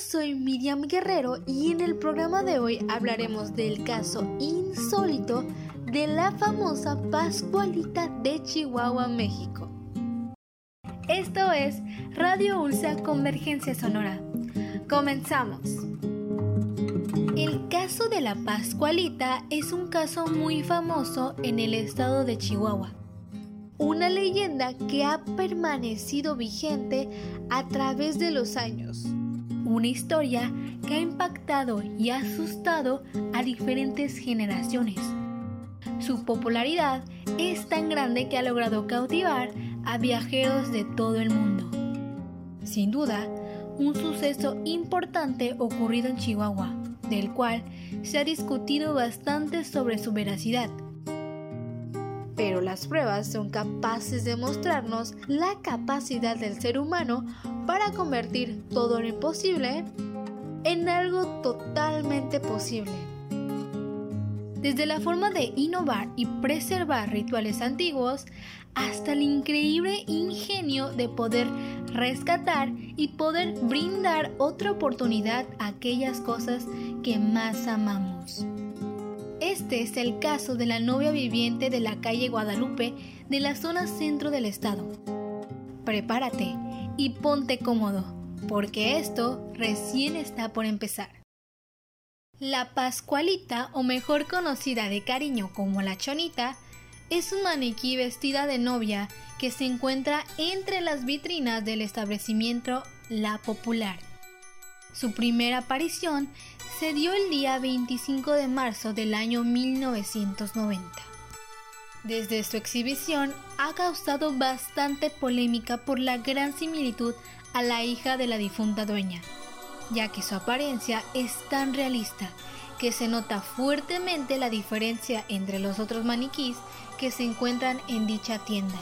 soy Miriam Guerrero y en el programa de hoy hablaremos del caso insólito de la famosa Pascualita de Chihuahua, México. Esto es Radio Ulsa Convergencia Sonora. Comenzamos. El caso de la Pascualita es un caso muy famoso en el estado de Chihuahua una leyenda que ha permanecido vigente a través de los años. Una historia que ha impactado y asustado a diferentes generaciones. Su popularidad es tan grande que ha logrado cautivar a viajeros de todo el mundo. Sin duda, un suceso importante ocurrido en Chihuahua, del cual se ha discutido bastante sobre su veracidad pero las pruebas son capaces de mostrarnos la capacidad del ser humano para convertir todo lo imposible en algo totalmente posible. Desde la forma de innovar y preservar rituales antiguos hasta el increíble ingenio de poder rescatar y poder brindar otra oportunidad a aquellas cosas que más amamos. Este es el caso de la novia viviente de la calle Guadalupe de la zona centro del estado. Prepárate y ponte cómodo, porque esto recién está por empezar. La Pascualita, o mejor conocida de cariño como la Chonita, es un maniquí vestida de novia que se encuentra entre las vitrinas del establecimiento La Popular. Su primera aparición se dio el día 25 de marzo del año 1990. Desde su exhibición ha causado bastante polémica por la gran similitud a la hija de la difunta dueña, ya que su apariencia es tan realista que se nota fuertemente la diferencia entre los otros maniquís que se encuentran en dicha tienda.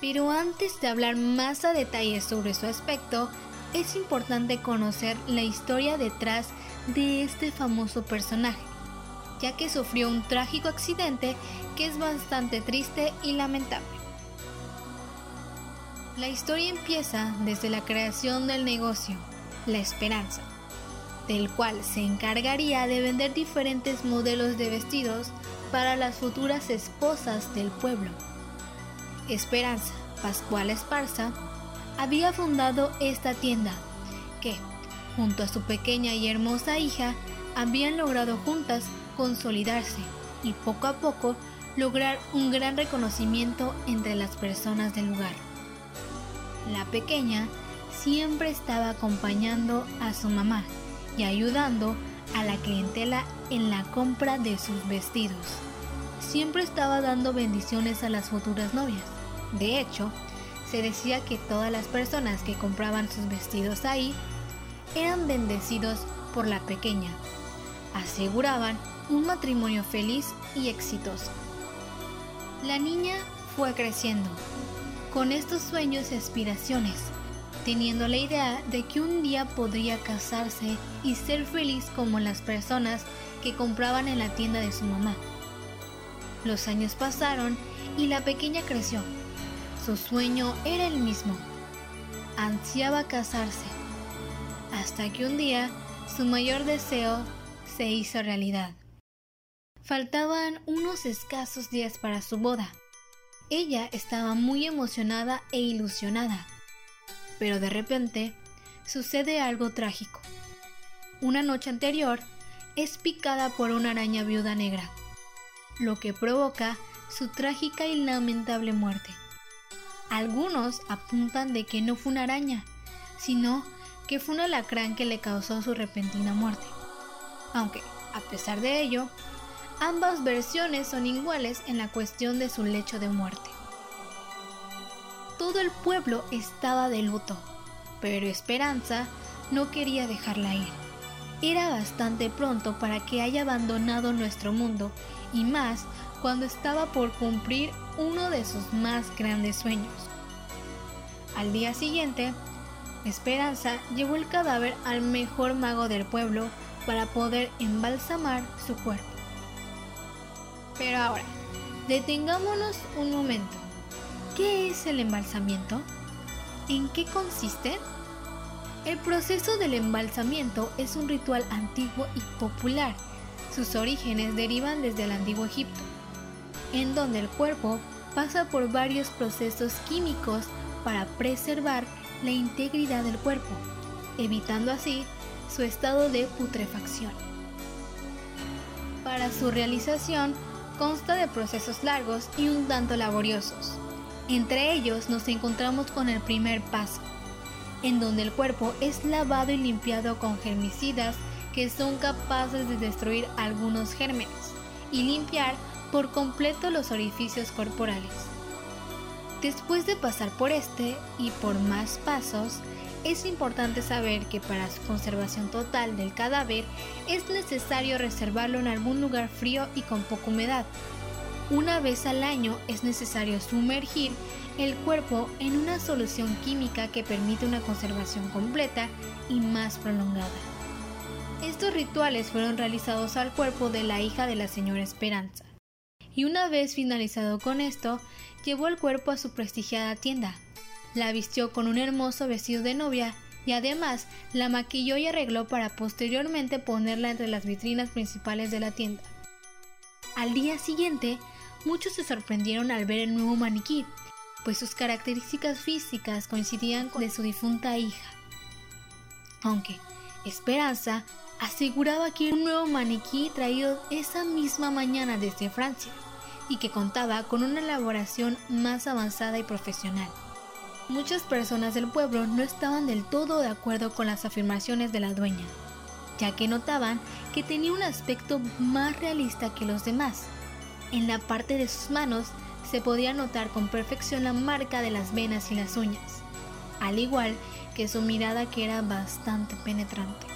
Pero antes de hablar más a detalle sobre su aspecto, es importante conocer la historia detrás de este famoso personaje, ya que sufrió un trágico accidente que es bastante triste y lamentable. La historia empieza desde la creación del negocio, La Esperanza, del cual se encargaría de vender diferentes modelos de vestidos para las futuras esposas del pueblo. Esperanza Pascual Esparza había fundado esta tienda, que, junto a su pequeña y hermosa hija, habían logrado juntas consolidarse y poco a poco lograr un gran reconocimiento entre las personas del lugar. La pequeña siempre estaba acompañando a su mamá y ayudando a la clientela en la compra de sus vestidos. Siempre estaba dando bendiciones a las futuras novias. De hecho, se decía que todas las personas que compraban sus vestidos ahí eran bendecidos por la pequeña. Aseguraban un matrimonio feliz y exitoso. La niña fue creciendo, con estos sueños y aspiraciones, teniendo la idea de que un día podría casarse y ser feliz como las personas que compraban en la tienda de su mamá. Los años pasaron y la pequeña creció su sueño era el mismo. Ansiaba casarse. Hasta que un día su mayor deseo se hizo realidad. Faltaban unos escasos días para su boda. Ella estaba muy emocionada e ilusionada. Pero de repente sucede algo trágico. Una noche anterior es picada por una araña viuda negra, lo que provoca su trágica y lamentable muerte. Algunos apuntan de que no fue una araña, sino que fue un alacrán que le causó su repentina muerte. Aunque, a pesar de ello, ambas versiones son iguales en la cuestión de su lecho de muerte. Todo el pueblo estaba de luto, pero Esperanza no quería dejarla ir. Era bastante pronto para que haya abandonado nuestro mundo y más cuando estaba por cumplir uno de sus más grandes sueños. Al día siguiente, Esperanza llevó el cadáver al mejor mago del pueblo para poder embalsamar su cuerpo. Pero ahora, detengámonos un momento. ¿Qué es el embalsamiento? ¿En qué consiste? El proceso del embalsamiento es un ritual antiguo y popular. Sus orígenes derivan desde el antiguo Egipto, en donde el cuerpo pasa por varios procesos químicos para preservar la integridad del cuerpo, evitando así su estado de putrefacción. Para su realización consta de procesos largos y un tanto laboriosos. Entre ellos nos encontramos con el primer paso, en donde el cuerpo es lavado y limpiado con germicidas que son capaces de destruir algunos gérmenes y limpiar por completo los orificios corporales. Después de pasar por este y por más pasos, es importante saber que para su conservación total del cadáver es necesario reservarlo en algún lugar frío y con poca humedad. Una vez al año es necesario sumergir el cuerpo en una solución química que permite una conservación completa y más prolongada. Estos rituales fueron realizados al cuerpo de la hija de la señora Esperanza. Y una vez finalizado con esto, llevó el cuerpo a su prestigiada tienda, la vistió con un hermoso vestido de novia y además la maquilló y arregló para posteriormente ponerla entre las vitrinas principales de la tienda. Al día siguiente, muchos se sorprendieron al ver el nuevo maniquí, pues sus características físicas coincidían con de su difunta hija. Aunque Esperanza aseguraba que un nuevo maniquí traído esa misma mañana desde Francia y que contaba con una elaboración más avanzada y profesional. Muchas personas del pueblo no estaban del todo de acuerdo con las afirmaciones de la dueña, ya que notaban que tenía un aspecto más realista que los demás. En la parte de sus manos se podía notar con perfección la marca de las venas y las uñas, al igual que su mirada que era bastante penetrante.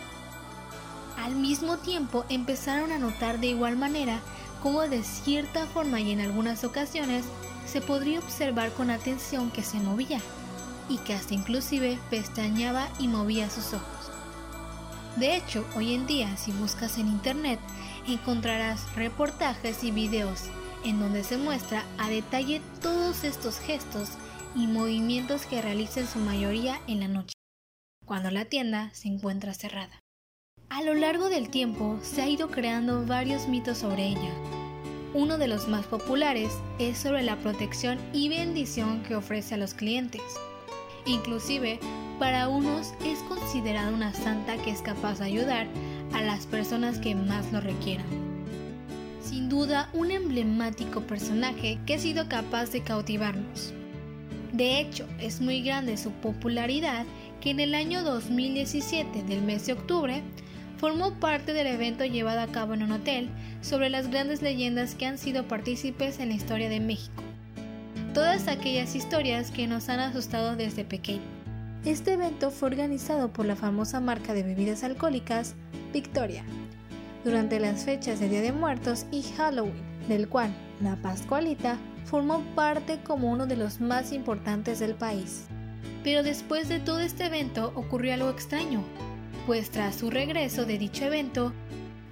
Al mismo tiempo empezaron a notar de igual manera cómo de cierta forma y en algunas ocasiones se podría observar con atención que se movía y que hasta inclusive pestañeaba y movía sus ojos. De hecho, hoy en día si buscas en internet encontrarás reportajes y videos en donde se muestra a detalle todos estos gestos y movimientos que realiza en su mayoría en la noche, cuando la tienda se encuentra cerrada. A lo largo del tiempo se ha ido creando varios mitos sobre ella. Uno de los más populares es sobre la protección y bendición que ofrece a los clientes. Inclusive, para unos es considerada una santa que es capaz de ayudar a las personas que más lo requieran. Sin duda, un emblemático personaje que ha sido capaz de cautivarnos. De hecho, es muy grande su popularidad que en el año 2017 del mes de octubre formó parte del evento llevado a cabo en un hotel sobre las grandes leyendas que han sido partícipes en la historia de México todas aquellas historias que nos han asustado desde pequeño. Este evento fue organizado por la famosa marca de bebidas alcohólicas Victoria, durante las fechas de Día de Muertos y Halloween, del cual la Pascualita formó parte como uno de los más importantes del país. Pero después de todo este evento ocurrió algo extraño, pues tras su regreso de dicho evento,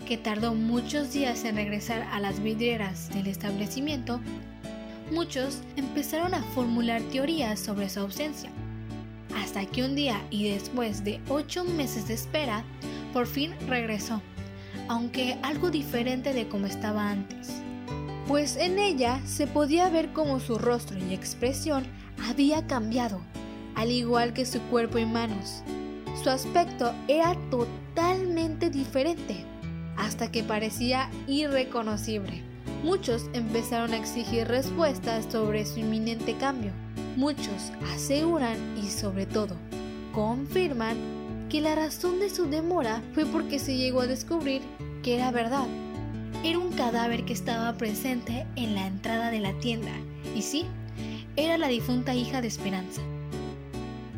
que tardó muchos días en regresar a las vidrieras del establecimiento, muchos empezaron a formular teorías sobre su ausencia. Hasta que un día y después de ocho meses de espera, por fin regresó, aunque algo diferente de como estaba antes. Pues en ella se podía ver cómo su rostro y expresión había cambiado, al igual que su cuerpo y manos. Su aspecto era totalmente diferente, hasta que parecía irreconocible. Muchos empezaron a exigir respuestas sobre su inminente cambio. Muchos aseguran y sobre todo confirman que la razón de su demora fue porque se llegó a descubrir que era verdad. Era un cadáver que estaba presente en la entrada de la tienda. Y sí, era la difunta hija de Esperanza.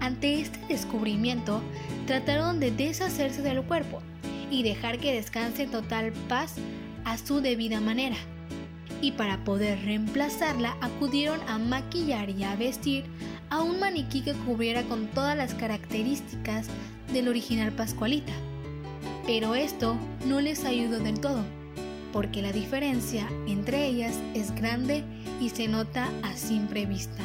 Ante este descubrimiento, trataron de deshacerse del cuerpo y dejar que descanse en total paz a su debida manera y para poder reemplazarla acudieron a maquillar y a vestir a un maniquí que cubriera con todas las características del original Pascualita. Pero esto no les ayudó del todo, porque la diferencia entre ellas es grande y se nota a simple vista.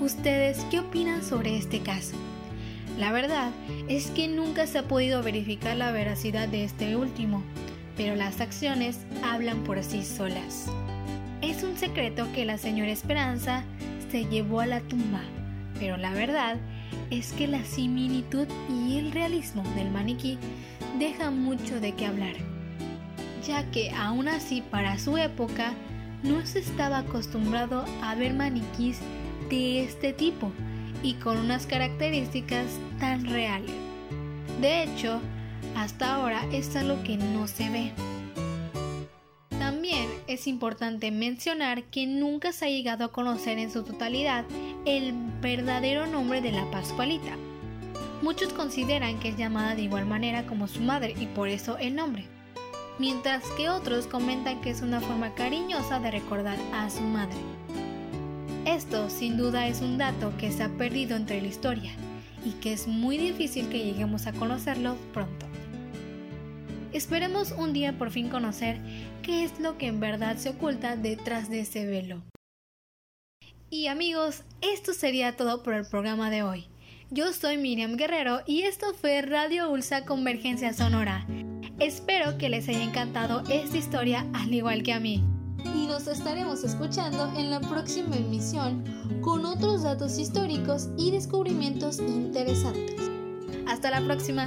¿Ustedes qué opinan sobre este caso? La verdad es que nunca se ha podido verificar la veracidad de este último, pero las acciones hablan por sí solas. Es un secreto que la señora Esperanza se llevó a la tumba, pero la verdad es que la similitud y el realismo del maniquí dejan mucho de qué hablar, ya que aún así para su época no se estaba acostumbrado a ver maniquís de este tipo y con unas características tan reales. De hecho, hasta ahora es algo que no se ve. También es importante mencionar que nunca se ha llegado a conocer en su totalidad el verdadero nombre de la Pascualita. Muchos consideran que es llamada de igual manera como su madre y por eso el nombre, mientras que otros comentan que es una forma cariñosa de recordar a su madre. Esto sin duda es un dato que se ha perdido entre la historia y que es muy difícil que lleguemos a conocerlo pronto. Esperemos un día por fin conocer qué es lo que en verdad se oculta detrás de ese velo. Y amigos, esto sería todo por el programa de hoy. Yo soy Miriam Guerrero y esto fue Radio Ulsa Convergencia Sonora. Espero que les haya encantado esta historia al igual que a mí. Y nos estaremos escuchando en la próxima emisión con otros datos históricos y descubrimientos interesantes. Hasta la próxima.